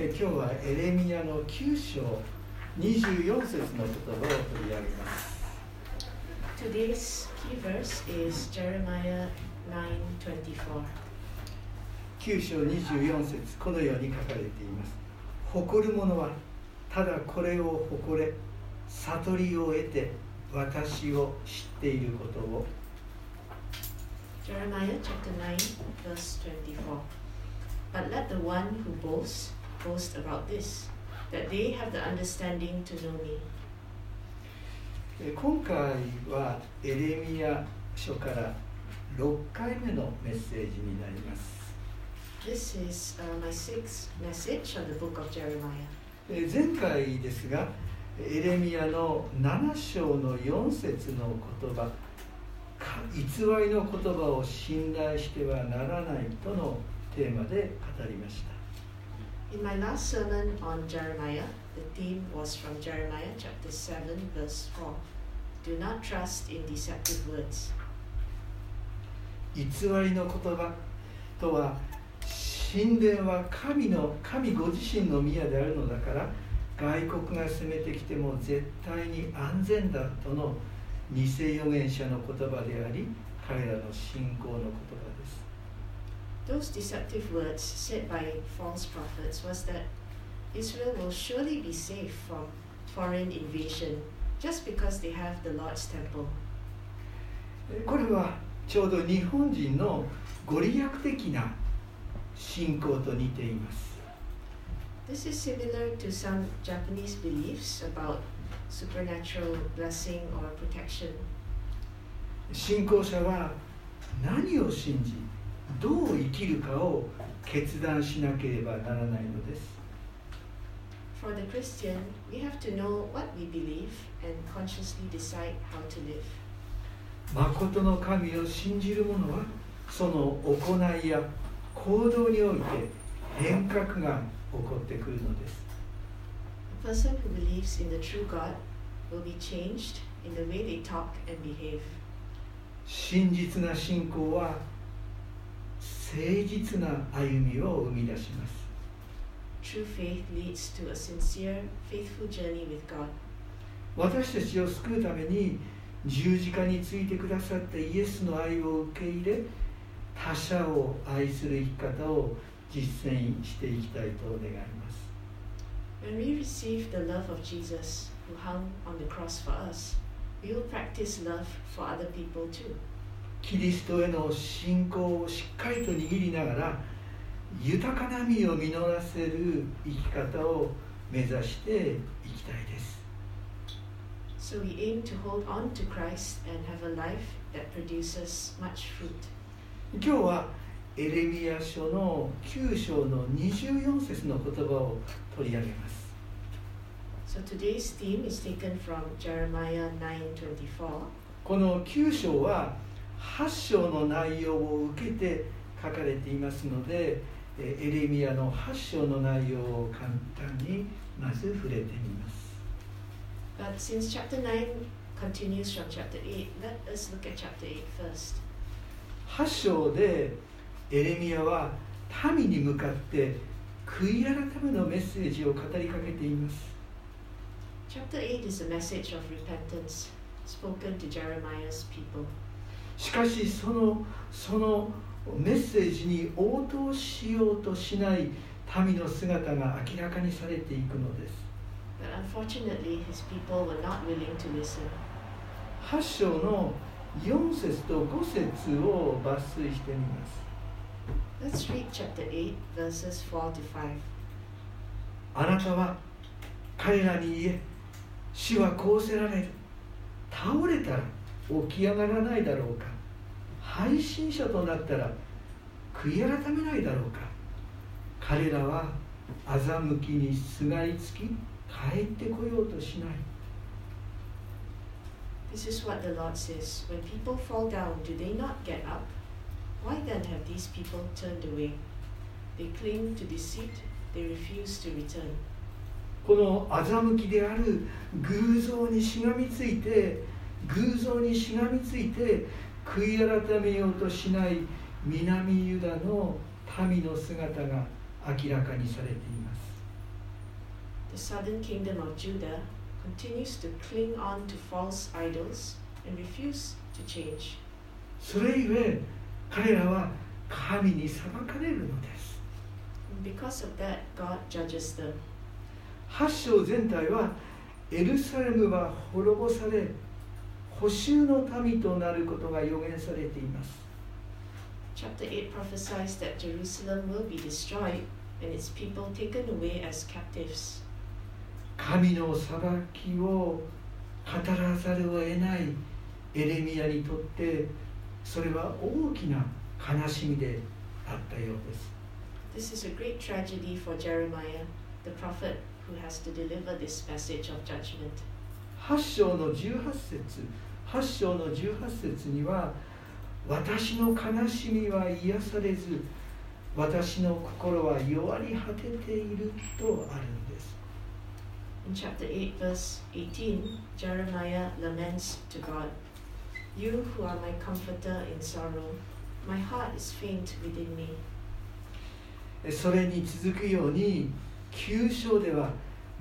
え今日はエレミアの9章24節の言葉を取り上げます Today's key verse is Jeremiah 9:24. 9章24節このように書かれています誇る者はただこれを誇れ悟りを得て私を知っていることを Jeremiah chapter 9, verse 24. But let the one who boasts boast about this, that they have the understanding to know me. え今回はエレミア書から6回目のメッセージになります This is uh, my sixth message on the book of Jeremiah. え前回ですがエレミアの7章の4節の言葉か偽りの言葉を信頼してはならないとのテーマで語りました In my last sermon on Jeremiah, the theme was from Jeremiah chapter 7, verse 4. Do not trust in deceptive words. 偽りの言葉とは神殿は神の神ご自身の宮であるのだから外国が攻めてきても絶対に安全だとの偽預言者の言葉であり彼らの信仰の言葉 Those deceptive words said by false prophets was that Israel will surely be safe from foreign invasion just because they have the Lord's temple. これはちょうど日本人のご利益的な信仰と似ています This is similar to some Japanese beliefs about supernatural blessing or protection. 信仰者は何を信じ どう生きるかを決断しなければならないのです。まことの神を信じる者はその行いや行動において変革が起こってくるのです。真実な信仰は誠実な歩みを生み出します True faith leads to a sincere, faithful journey with God. 私たちを救うために十字架についてくださったイエスの愛を受け入れ他者を愛する生き方を実践していきたいと願います When we receive the love of Jesus, who hung on the cross for us, we will practice love for other people too. キリストへの信仰をしっかりと握りながら豊かな実を実らせる生き方を目指していきたいです So we aim to hold on to Christ and have a life that produces much fruit. 今日はエレミア書の9章の24節の言葉を取り上げます So today's theme is taken from Jeremiah 9:24. この9章は8章の内容を受けて書かれていますのでえエレミアの8章の内容を簡単にまず触れてみます But since chapter 9 continues from chapter 8, let us look at chapter 8 first. 8章でエレミアは民に向かって悔い改めのメッセージを語りかけています Chapter 8 is a message of repentance spoken to Jeremiah's people. しかしそのそのメッセージに応答しようとしない民の姿が明らかにされていくのです But unfortunately, his people were not willing to listen. 8章の4節と5節を抜粋してみます Let's read chapter 8, verses 4 to 5. あなたは彼らに言え死はこうせられる倒れたら起き上がらないだろうか配信者となったら悔い改めないだろうか彼らは欺きにすがりつき帰ってこようとしない This is what the Lord says When people fall down, do they not get up? Why then have these people turned away? They cling to deceit, they refuse to return. この欺きである偶像にしがみついて偶像にしがみついて悔い改めようとしない南ユダの民の姿が明らかにされています The southern kingdom of Judah continues to cling on to false idols and refuse to change. それゆえ彼らは神に裁かれるのです because of that, God judges them. 8章全体はエルサレムは滅ぼされ補修の民となることが予言されています Chapter 8 prophesies that Jerusalem will be destroyed and its people taken away as captives. 神の裁きを語らざるを得ないエレミアにとってそれは大きな悲しみであったようです This is a great tragedy for Jeremiah, the prophet who has to deliver this message of judgment. 8章の18節8章の18節には私の悲しみは癒されず私の心は弱り果てているとあるんです In chapter 8, verse 18, Jeremiah laments to God You who are my comforter in sorrow, my heart is faint within me. それに続くように9章では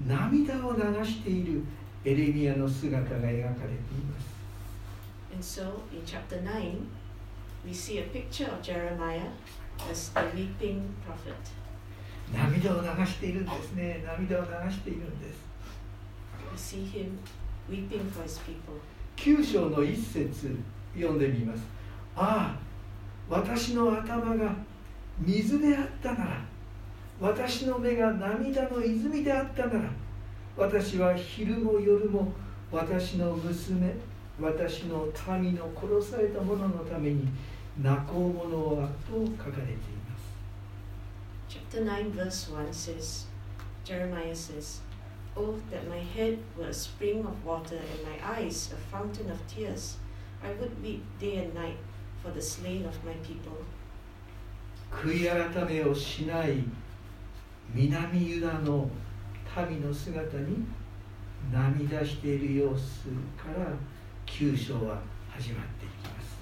涙を流しているエレミアの姿が描かれています And so, in chapter 9, we see a picture of Jeremiah as the weeping prophet. 涙を流しているんですね涙を流しているんです We see him weeping for his people. 9章の一節読んでみますああ私の頭が水であったなら私の目が涙の泉であったなら私は昼も夜も私の娘私の民の殺された者のために泣こうものはと書かれています Chapter 9, verse 1 says, Jeremiah says, Oh, that my head were a spring of water and my eyes a fountain of tears. I would weep day and night for the slain of my people. 悔い改めをしない南ユダの民の姿に涙している様子から9章は始まっていきます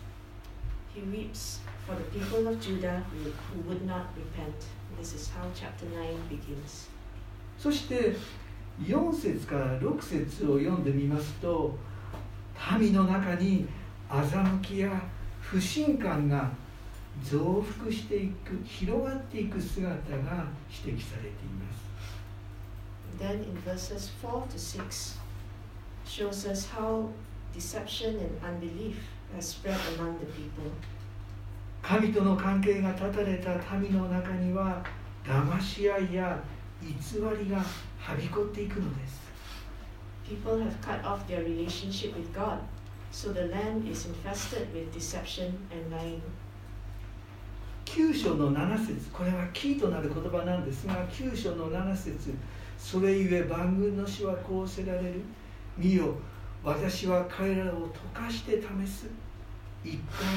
He weeps for the people of Judah who, who would not repent. This is how chapter 9 begins. そして4節から6節を読んでみますと民の中に欺きや不信感が増幅していく広がっていく姿が指摘されています Then in verses 4 to 6 shows us how deception and unbelief has spread among the people. 神との関係が断たれた民の中には騙し合いや偽りがはびこっていくのです People have cut off their relationship with God, so the land is infested with deception and lying. 9章の7節これはキーとなる言葉なんですが9章の7節それゆえ万軍の主はこうせられる見よ私は彼らを溶かして試す一回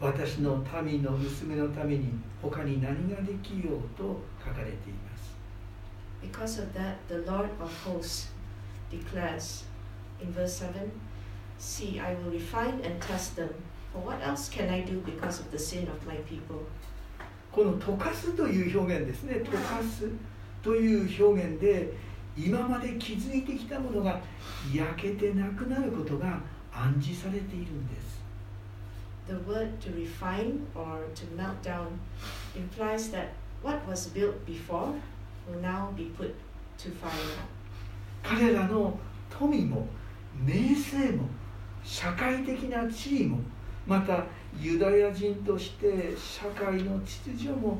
私の民の娘のために他に何ができようと書かれています Because of that, the Lord of hosts declares in verse 7 See, I will refine and test them. For what else can I do because of the sin of my people? この溶かすという表現ですね溶かすという表現で今まで築いてきたものが焼けてなくなることが暗示されているんです The word to refine or to melt down implies that what was built before will now be put to fire. 彼らの富も名声も社会的な地位もまたユダヤ人として社会の秩序も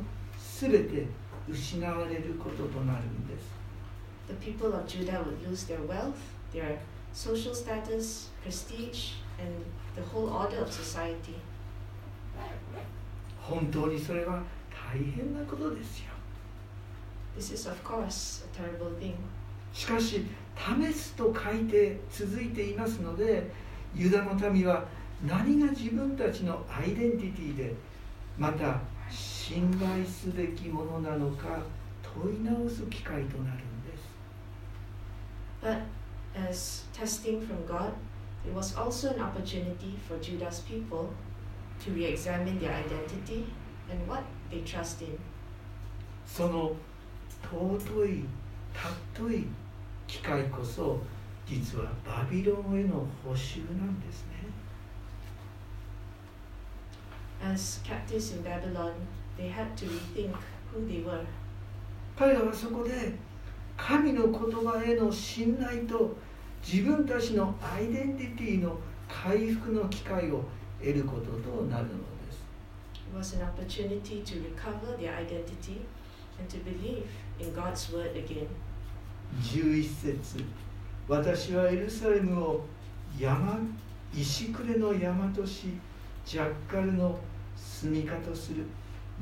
全て失われることとなるんです The people of Judah would lose their wealth, their social status, prestige, and the whole order of society. 本当にそれは大変なことですよ This is, of course, a terrible thing. しかし試すと書いて続いていますのでユダの民は何が自分たちのアイデンティティでまた信頼すべきものなのか問い直す機会となる But as testing from God, it was also an opportunity for Judah's people to re examine their identity and what they trust in. その尊い たっとい機会こそ実はバビロンへの補修なんですね As captives in Babylon, they had to rethink who they were. 彼らはそこで 神の言葉への信頼と自分たちのアイデンティティの回復の機会を得ることとなるのです It was an opportunity to recover their identity and to believe in God's word again. 11節私はエルサレムを山石暮れの山としジャッカルの住みかとする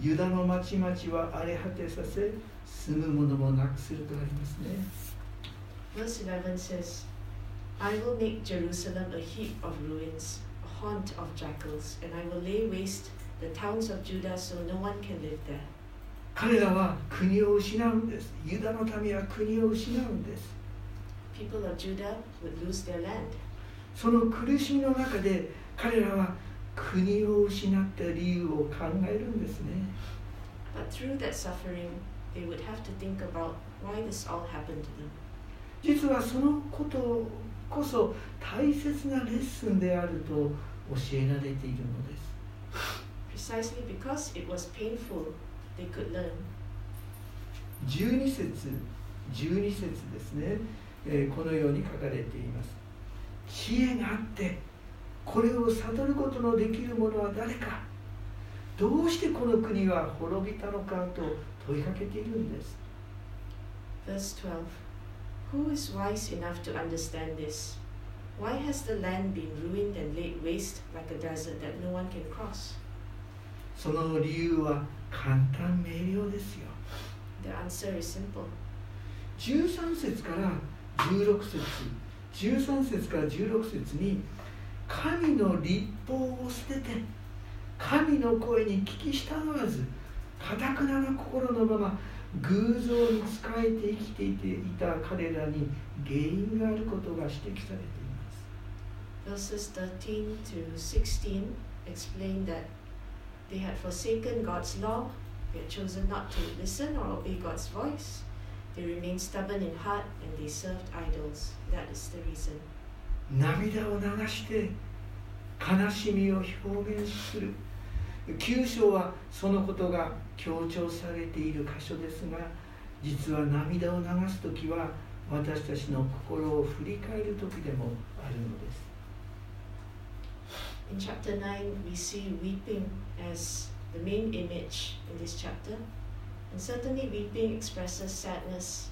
ユダの町々は荒れ果てさせ住むものもなくするとありますね Verse 11 says, I will make Jerusalem a heap of ruins, a haunt of jackals, and I will lay waste the towns of Judah so no one can live there. 彼らは国を失うんですユダの民は国を失うんです People of Judah would lose their land. その苦しみの中で彼らは国を失った理由を考えるんですね But through that suffering, they would have to think about why this all happened to them. 実はそのことこそ大切なレッスンであると教えられているのです Precisely because it was painful, they could learn. 12節12節ですね、えーこのように書かれています知恵があってこれを悟ることのできる者は誰かどうしてこの国は滅びたのかと問いかけているんです Verse 12 Who is wise enough to understand this? Why has the land been ruined and laid waste like a desert that no one can cross? その理由は簡単明瞭ですよ The answer is simple. 13節から16節13節から16節に神の立法を捨てて神の声に聞き従わずかたくなな心のまま偶像に仕えて生きていていた彼らに原因があることが指摘されています Verses 13 to 16 explain that they had forsaken God's law, they had chosen not to listen or obey God's voice. They remained stubborn in heart and they served idols. That is the reason. 涙を流して悲しみを表現する9章はそのことが強調されている箇所ですが実は涙を流す時は私たちの心を振り返る時でもあるのです In chapter 9, we see weeping as the main image in this chapter. And certainly, weeping expresses sadness.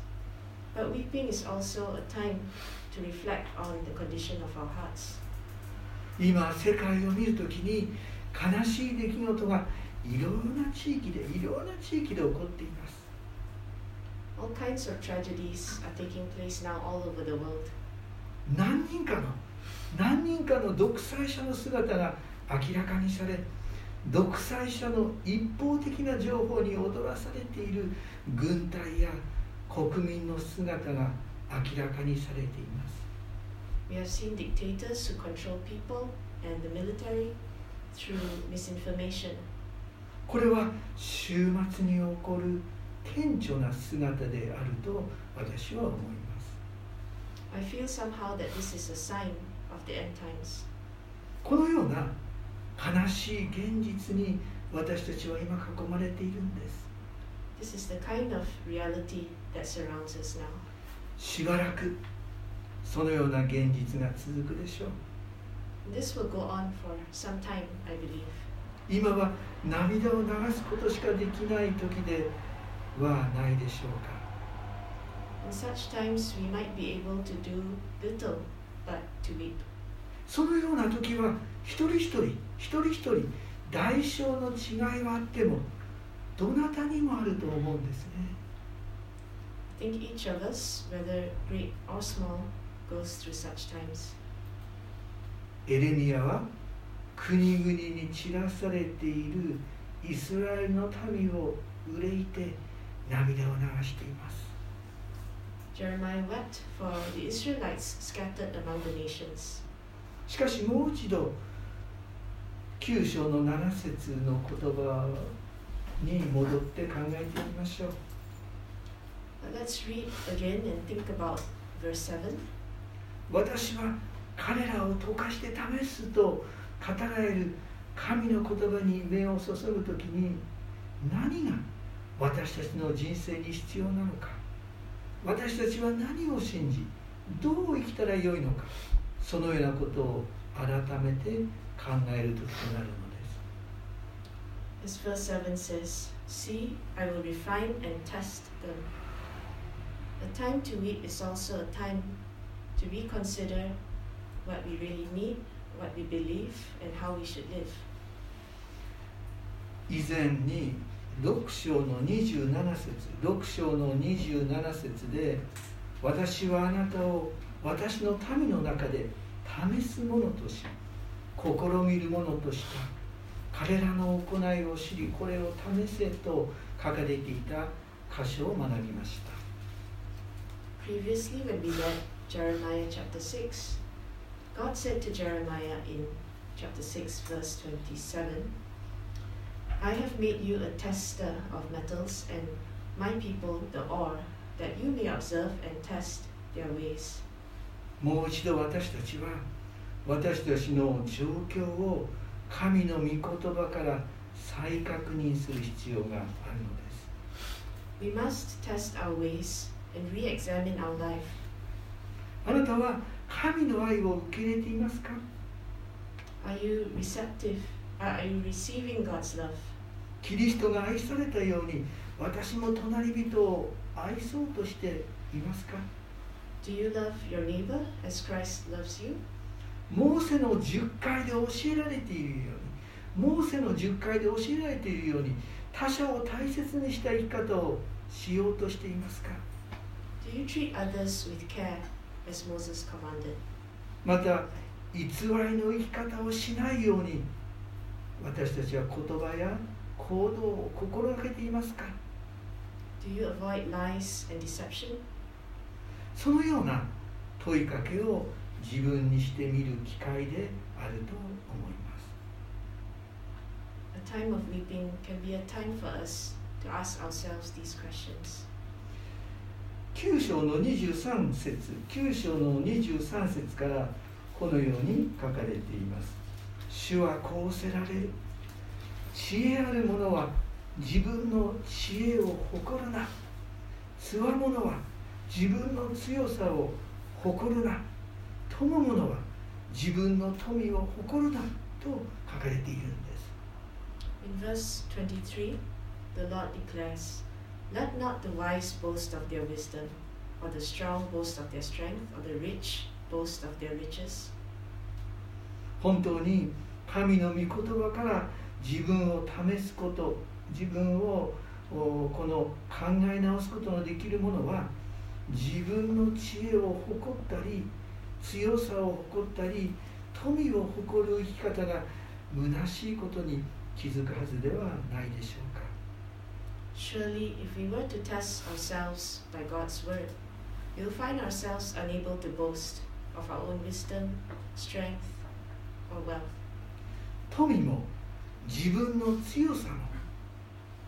But weeping is also a time 今世界を見るときに悲しい出来事がいろんな地域でいろんな地域で起こっています。何人かの何人かの独裁者の姿が明らかにされ独裁者の一方的な情報に踊らされている軍隊や国民の姿が明らかにされています We have seen dictators who control people and the military through misinformation. これは週末に起こる顕著な姿であると私は思います I feel somehow that this is a sign of the end times. このような悲しい現実に私たちは今囲まれているんです This is the kind of reality that surrounds us now. しばらくそのような現実が続くでしょう This will go on for some time, I believe. 今は涙を流すことしかできない時ではないでしょうか In such times, we might be able to do little but to weep. そのような時は一人一人一人一人代償の違いはあってもどなたにもあると思うんですね think each of us, whether great or small, goes through such times. エレミヤは国々に散らされているイスラエルの民を憂いて涙を流しています Jeremiah wept for the Israelites scattered among the nations. しかしもう一度9章の7節の言葉に戻って考えてみましょう let's read again and think about verse 7. 私は彼らを溶かして試すと語られる神の言葉に目を注ぐ時に何が私たちの人生に必要なのか私たちは何を信じどう生きたらよいのかそのようなことを改めて考える時となるのです As verse 7 says, See, I will refine and test them. A time to weep is also a time to reconsider what we really need, what we believe, and how we should live. 以前に6章の27節6章の27節で私はあなたを私の民の中で試すものとし試みるものとした彼らの行いを知りこれを試せと書かれていた箇所を学びました Previously, when we read Jeremiah chapter 6, God said to Jeremiah in chapter 6, verse 27, I have made you a tester of metals and my people the ore, that you may observe and test their ways. もう一度私たちは私たちの状況を神の御言葉から再確認する必要があるのです We must test our ways and re examine our life. あなたは神の愛を受け入れていますか？Are you receptive? Are you receiving God's love? キリストが愛されたように私も隣人を愛そうとしていますか？Do you love your neighbor as Christ loves you? モーセの10回で教えられているようにモーセの10回で教えられているように他者を大切にした生き方をしようとしていますか？Do you treat others with care as Moses commanded? また偽りの生き方をしないように私たちは言葉や行動を心がけていますか Do you avoid lies and deception? そのような問いかけを自分にしてみる機会であると思います A time of weeping can be a time for us to ask ourselves these questions. 9章の23節9章の23節からこのように書かれています。主はこうせられる知恵ある者は自分の知恵を誇るな。つわ者は自分の強さを誇るな。友者は自分の富を誇るな。と書かれているんです。In verse 23, the Lord declares, Let not the wise boast of their wisdom, or the strong boast of their strength, or the rich boast of their riches. 本当に神の御言葉から自分を試すこと自分をこの考え直すことのできるものは自分の知恵を誇ったり強さを誇ったり富を誇る生き方が虚しいことに気づくはずではないでしょうか Surely, if we were to test ourselves by God's word, we will find ourselves unable to boast of our own wisdom, strength, or wealth. 富も自分の強さも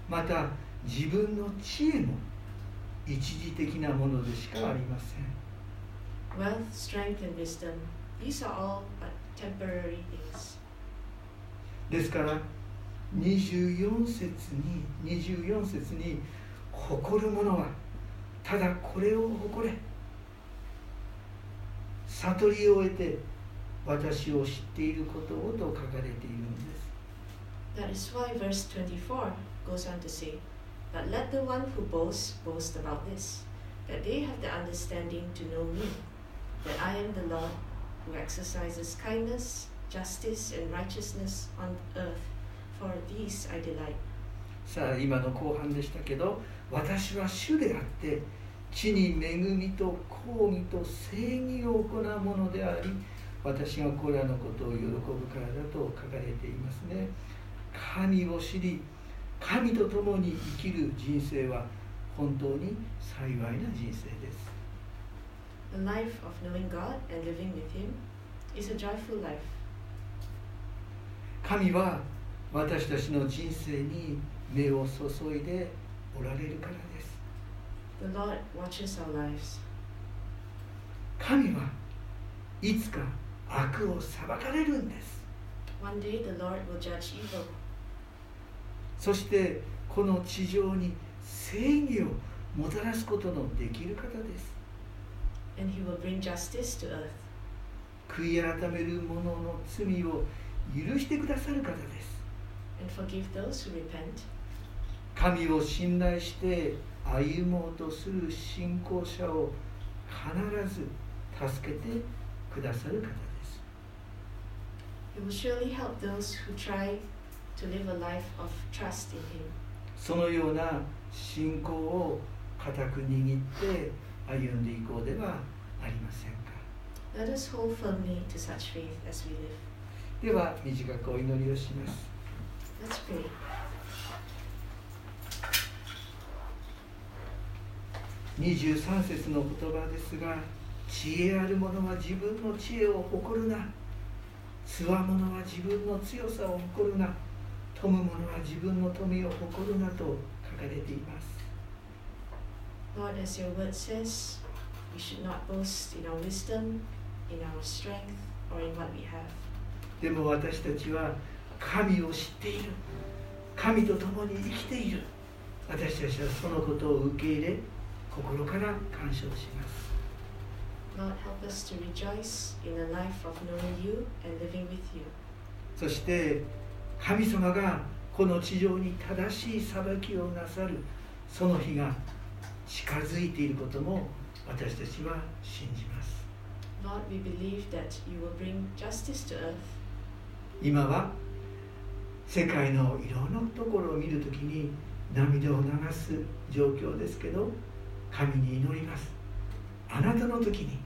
また自分の知恵も一時的なものでしかありません Wealth, strength, and wisdom, these are all but temporary things. ですから 24節に24節に誇る者はただこれを誇れ悟りを得て私を知っていることをと書かれているんです That is why verse 24 goes on to say, But let the one who boasts boast about this, that they have the understanding to know me, that I am the Lord who exercises kindness, justice, and righteousness on earth. For these I delight. さあ今の後半でしたけど私は主であって地に恵みと公義と正義を行うものであり私がこれらのことを喜ぶからだと書かれていますね神を知り神と共に生きる人生は本当に幸いな人生です The life of knowing God and living with Him is a joyful life. 神は私たちの人生に目を注いでおられるからです。The Lord watches our lives. 神はいつか悪を裁かれるんです。One day the Lord will judge evil, そしてこの地上に正義をもたらすことのできる方です。And He will bring justice to earth. 悔い改める者の罪を許してくださる方です神を信頼して歩もうとする信仰者を必ず助けてくださる方です。そのような信仰を固く握って歩んでいこうではありませんか。では短くお祈りをします。Let's pray. 23節の言葉ですが知恵ある者は自分の知恵を誇るなつわ者は自分の強さを誇るな富む者は自分の富を誇るなと書かれています Lord, as your word says, we should not boast in our wisdom, in our strength, or in what we have. でも私たちは神を知っている神と共に生きている私たちはそのことを受け入れ心から感謝をします Lord, help us to rejoice in a life of knowing you and living with you. そして神様がこの地上に正しい裁きをなさるその日が近づいていることも私たちは信じます Lord, we believe that you will bring justice to earth. 今は世界のいろんなところを見るときに涙を流す状況ですけど神に祈りますあなたの時に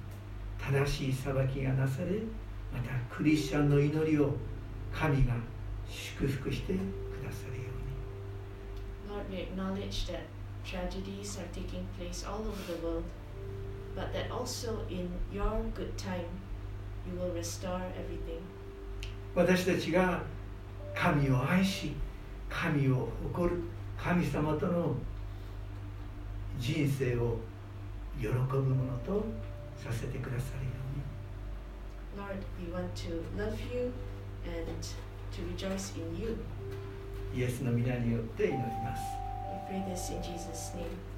正しい裁きがなされまたクリスチャンの祈りを神が祝福してくださるように Lord, we acknowledge that tragedies are taking place all over the world, but that also in your good time, you will restore everything. 私たちが神を愛し神を誇る神様との人生を喜ぶものとさせてくださるよ Lord, we want to love you and to rejoice in you. うにイエスの皆によって祈ります。We pray this in Jesus' name.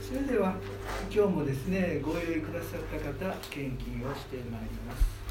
それでは今日もですねご用意くださった方献金をしてまいります